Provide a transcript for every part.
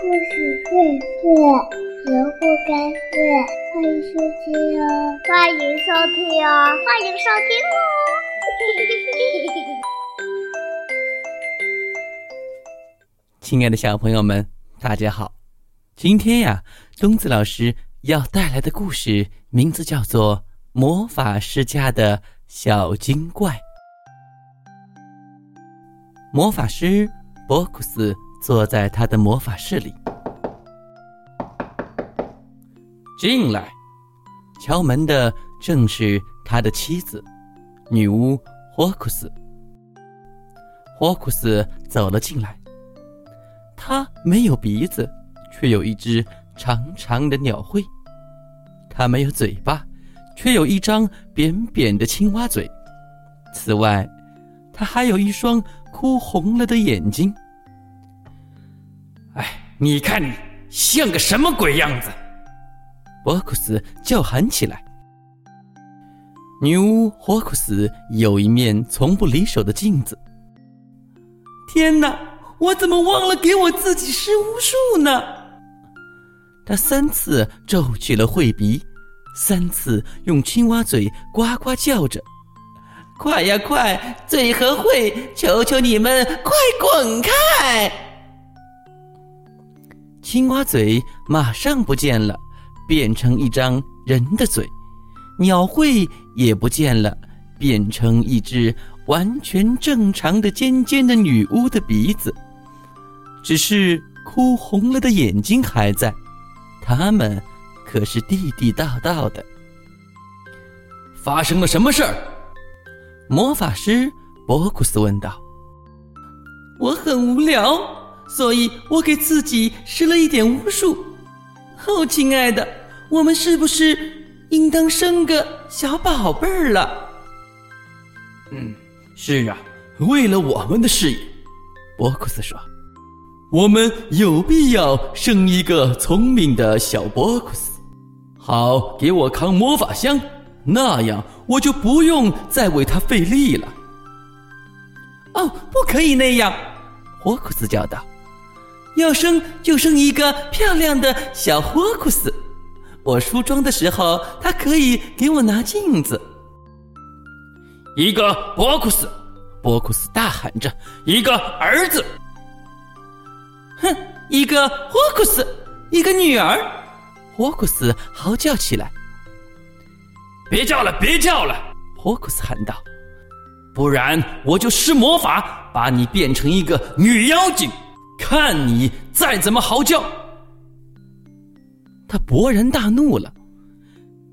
故事荟萃，萝卜开会，欢迎收听哦！欢迎收听哦！欢迎收听哦！亲爱的小朋友们，大家好！今天呀，东子老师要带来的故事名字叫做《魔法师家的小精怪》。魔法师博库斯坐在他的魔法室里，进来。敲门的正是他的妻子，女巫霍库斯。霍库斯走了进来，他没有鼻子，却有一只长长的鸟喙；他没有嘴巴，却有一张扁扁的青蛙嘴。此外，他还有一双。哭红了的眼睛。哎，你看你像个什么鬼样子！博库斯叫喊起来。女巫霍库斯有一面从不离手的镜子。天哪，我怎么忘了给我自己施巫术呢？他三次皱起了喙鼻，三次用青蛙嘴呱呱叫着。快呀快，嘴和喙，求求你们快滚开！青蛙嘴马上不见了，变成一张人的嘴；鸟喙也不见了，变成一只完全正常的尖尖的女巫的鼻子。只是哭红了的眼睛还在，他们可是地地道道的。发生了什么事儿？魔法师博库斯问道：“我很无聊，所以我给自己施了一点巫术。哦，亲爱的，我们是不是应当生个小宝贝儿了？”“嗯，是啊，为了我们的事业。”博库斯说，“我们有必要生一个聪明的小博库斯，好给我扛魔法箱。”那样我就不用再为他费力了。哦，不可以那样！霍库斯叫道：“要生就生一个漂亮的小霍库斯。我梳妆的时候，他可以给我拿镜子。”一个博库斯，博库斯大喊着：“一个儿子！”哼，一个霍库斯，一个女儿！霍库斯嚎叫起来。别叫了，别叫了！霍库斯喊道：“不然我就施魔法，把你变成一个女妖精，看你再怎么嚎叫！”他勃然大怒了：“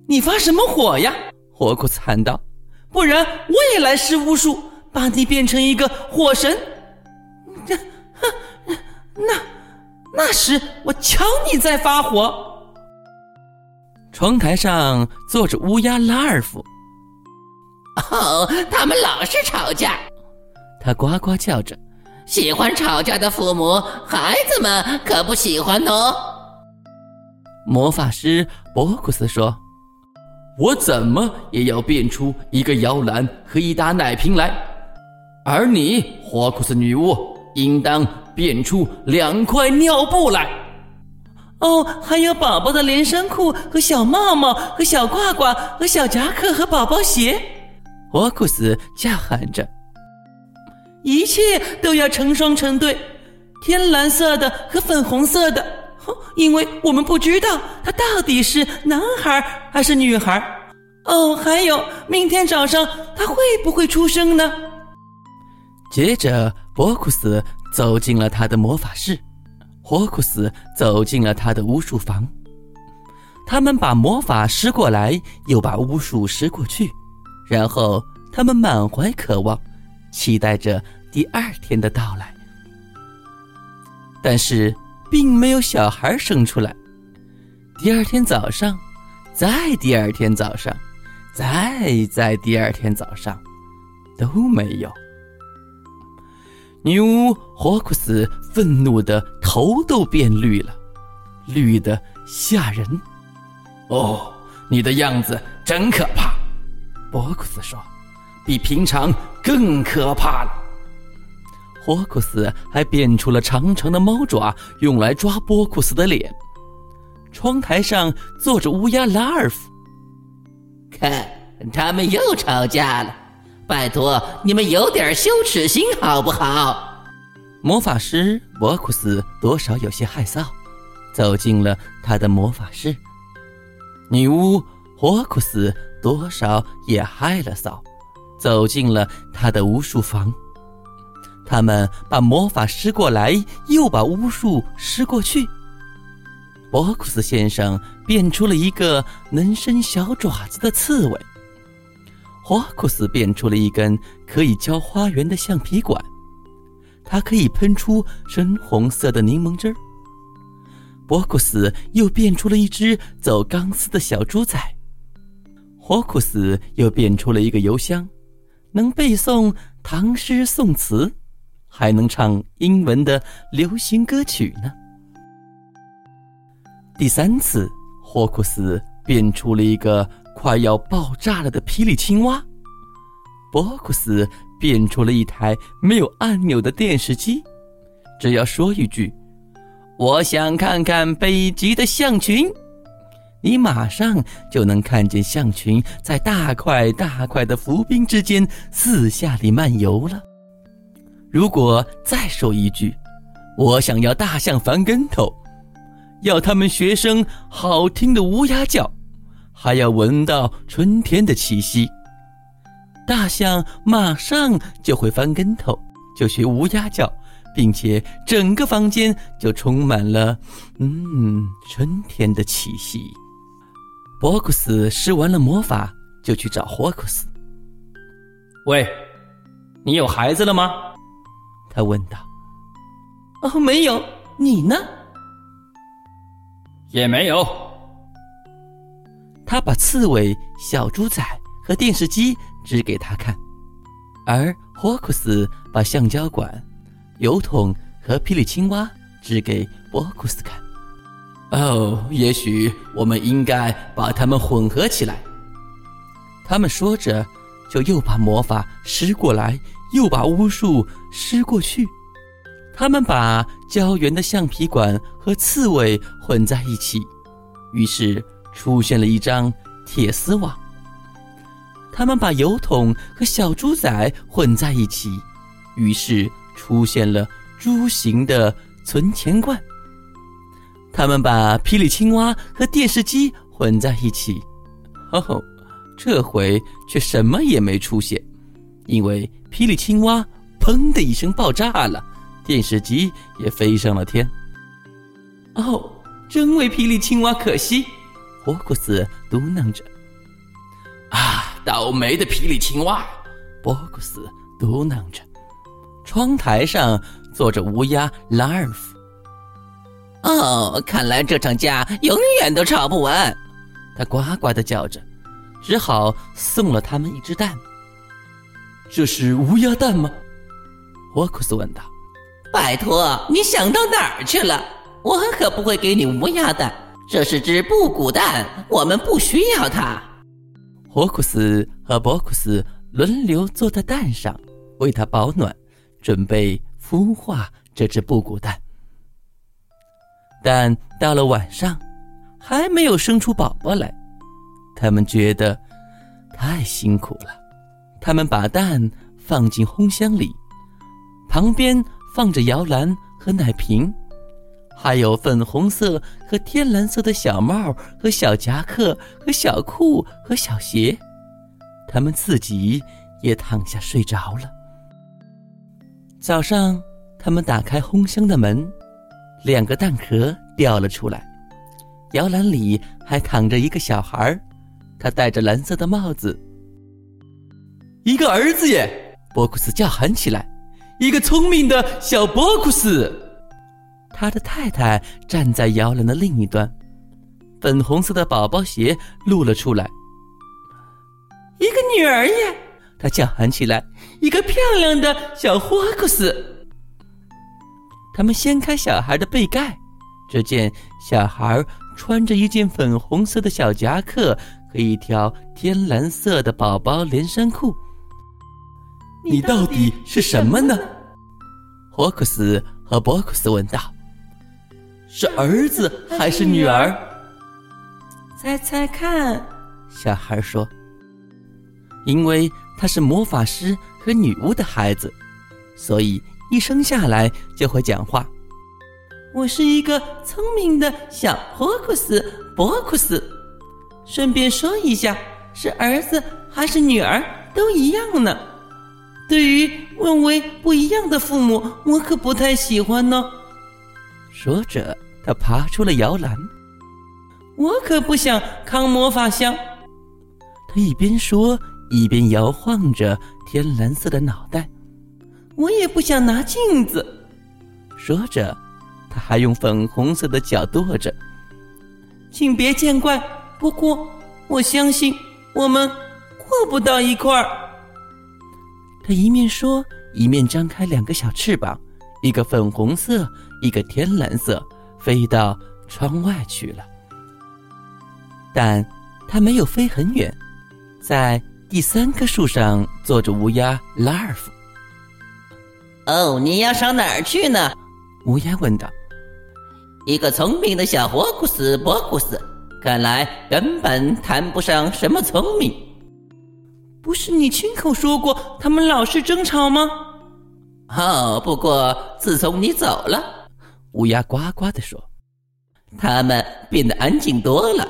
你发什么火呀？”霍库斯喊道：“不然我也来施巫术，把你变成一个火神。这，哼，那那时我瞧你再发火！”窗台上坐着乌鸦拉尔夫。哦，他们老是吵架，他呱呱叫着。喜欢吵架的父母，孩子们可不喜欢哦。魔法师博库斯说：“我怎么也要变出一个摇篮和一打奶瓶来，而你，霍库斯女巫，应当变出两块尿布来。”哦，还有宝宝的连身裤和小帽帽和小褂褂和小夹克和宝宝鞋，霍库斯叫喊着：“一切都要成双成对，天蓝色的和粉红色的，因为我们不知道他到底是男孩还是女孩。哦，还有明天早上他会不会出生呢？”接着，博库斯走进了他的魔法室。霍库斯走进了他的巫术房，他们把魔法施过来，又把巫术施过去，然后他们满怀渴望，期待着第二天的到来。但是，并没有小孩生出来。第二天早上，再第二天早上，再在第二天早上，都没有。女巫霍库斯愤怒的头都变绿了，绿的吓人。哦，你的样子真可怕，博库斯说，比平常更可怕了。霍库斯还变出了长长的猫爪，用来抓波库斯的脸。窗台上坐着乌鸦拉尔夫，看，他们又吵架了。拜托，你们有点羞耻心好不好？魔法师博库斯多少有些害臊，走进了他的魔法室。女巫霍库斯多少也害了臊，走进了他的巫术房。他们把魔法施过来，又把巫术施过去。博库斯先生变出了一个能伸小爪子的刺猬。霍库斯变出了一根可以浇花园的橡皮管，它可以喷出深红色的柠檬汁儿。博库斯又变出了一只走钢丝的小猪仔。霍库斯又变出了一个邮箱，能背诵唐诗宋词。还能唱英文的流行歌曲呢。第三次，霍库斯变出了一个快要爆炸了的霹雳青蛙。波库斯变出了一台没有按钮的电视机，只要说一句：“我想看看北极的象群”，你马上就能看见象群在大块大块的浮冰之间四下里漫游了。如果再说一句，我想要大象翻跟头，要他们学声好听的乌鸦叫，还要闻到春天的气息，大象马上就会翻跟头，就学乌鸦叫，并且整个房间就充满了嗯春天的气息。博库斯施完了魔法，就去找霍库斯。喂，你有孩子了吗？他问道：“哦，没有，你呢？也没有。”他把刺猬、小猪仔和电视机指给他看，而霍库斯把橡胶管、油桶和霹雳青蛙指给博库斯看。哦，也许我们应该把它们混合起来。他们说着，就又把魔法施过来。又把巫术施过去，他们把胶原的橡皮管和刺猬混在一起，于是出现了一张铁丝网。他们把油桶和小猪仔混在一起，于是出现了猪形的存钱罐。他们把霹雳青蛙和电视机混在一起，哦吼，这回却什么也没出现。因为霹雳青蛙“砰”的一声爆炸了，电视机也飞上了天。哦，真为霹雳青蛙可惜，霍库斯嘟囔着。啊，倒霉的霹雳青蛙，波库斯嘟囔着。窗台上坐着乌鸦拉尔夫。哦，看来这场架永远都吵不完。他呱呱的叫着，只好送了他们一只蛋。这是乌鸦蛋吗？霍库斯问道。“拜托，你想到哪儿去了？我可不会给你乌鸦蛋。这是只布谷蛋，我们不需要它。”霍库斯和博库斯轮流坐在蛋上，为它保暖，准备孵化这只布谷蛋。但到了晚上，还没有生出宝宝来，他们觉得太辛苦了。他们把蛋放进烘箱里，旁边放着摇篮和奶瓶，还有粉红色和天蓝色的小帽和小夹克和小裤和小鞋。他们自己也躺下睡着了。早上，他们打开烘箱的门，两个蛋壳掉了出来，摇篮里还躺着一个小孩儿，他戴着蓝色的帽子。一个儿子耶！波库斯叫喊起来：“一个聪明的小波库斯！”他的太太站在摇篮的另一端，粉红色的宝宝鞋露了出来。一个女儿耶！他叫喊起来：“一个漂亮的小霍库斯！”他们掀开小孩的被盖，只见小孩穿着一件粉红色的小夹克和一条天蓝色的宝宝连身裤。你到底是什么呢？霍克斯和博克斯问道：“是儿子还是女儿？”猜猜看，小孩说：“因为他是魔法师和女巫的孩子，所以一生下来就会讲话。”我是一个聪明的小霍库斯波库斯。顺便说一下，是儿子还是女儿都一样呢。对于认为不一样的父母，我可不太喜欢呢。说着，他爬出了摇篮。我可不想扛魔法箱。他一边说，一边摇晃着天蓝色的脑袋。我也不想拿镜子。说着。他还用粉红色的脚跺着，请别见怪。不过我相信我们过不到一块儿。他一面说，一面张开两个小翅膀，一个粉红色，一个天蓝色，飞到窗外去了。但他没有飞很远，在第三棵树上坐着乌鸦拉尔夫。哦，你要上哪儿去呢？乌鸦问道。一个聪明的小霍古斯博古斯，看来根本谈不上什么聪明。不是你亲口说过他们老是争吵吗？哦，不过自从你走了，乌鸦呱呱地说，他们变得安静多了。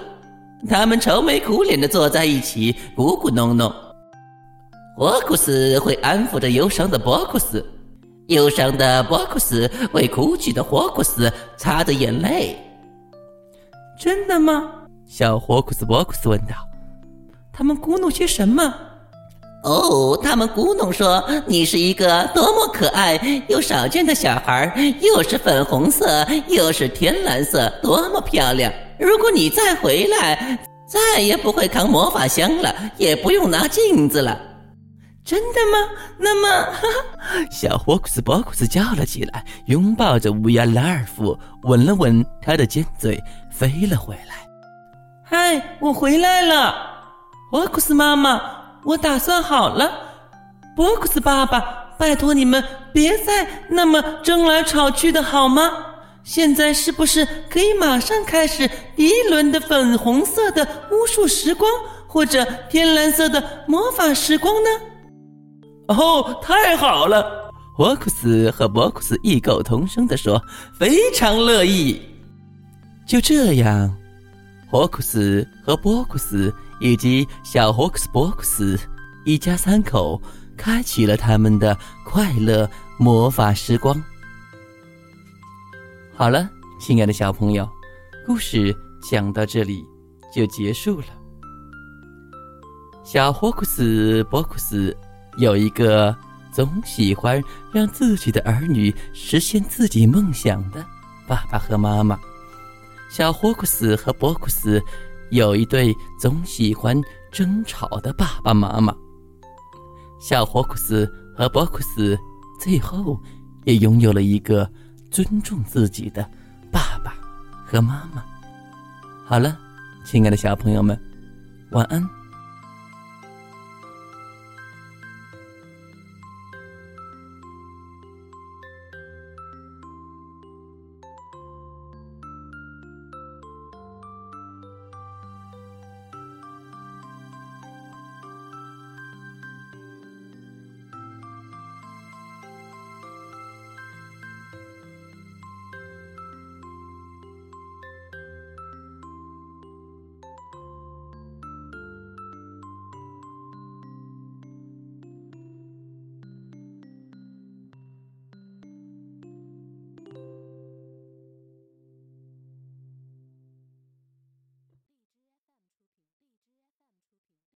他们愁眉苦脸的坐在一起，咕咕哝哝。霍古斯会安抚着忧伤的博古斯。忧伤的波库斯为哭泣的霍库斯擦着眼泪。真的吗？小霍库斯波库斯问道。他们咕哝些什么？哦，他们咕哝说：“你是一个多么可爱又少见的小孩，又是粉红色，又是天蓝色，多么漂亮！如果你再回来，再也不会扛魔法箱了，也不用拿镜子了。”真的吗？那么，小霍库斯波库斯叫了起来，拥抱着乌鸦拉尔夫，吻了吻他的尖嘴，飞了回来。嗨，我回来了，霍库斯妈妈，我打算好了。波库斯爸爸，拜托你们别再那么争来吵去的好吗？现在是不是可以马上开始第一轮的粉红色的巫术时光，或者天蓝色的魔法时光呢？哦，太好了！霍库斯和博库斯异口同声地说：“非常乐意。”就这样，霍库斯和博库斯以及小霍克斯博库斯一家三口开启了他们的快乐魔法时光。好了，亲爱的小朋友，故事讲到这里就结束了。小霍库斯博库斯。有一个总喜欢让自己的儿女实现自己梦想的爸爸和妈妈，小霍库斯和博库斯有一对总喜欢争吵的爸爸妈妈。小霍库斯和博库斯最后也拥有了一个尊重自己的爸爸和妈妈。好了，亲爱的小朋友们，晚安。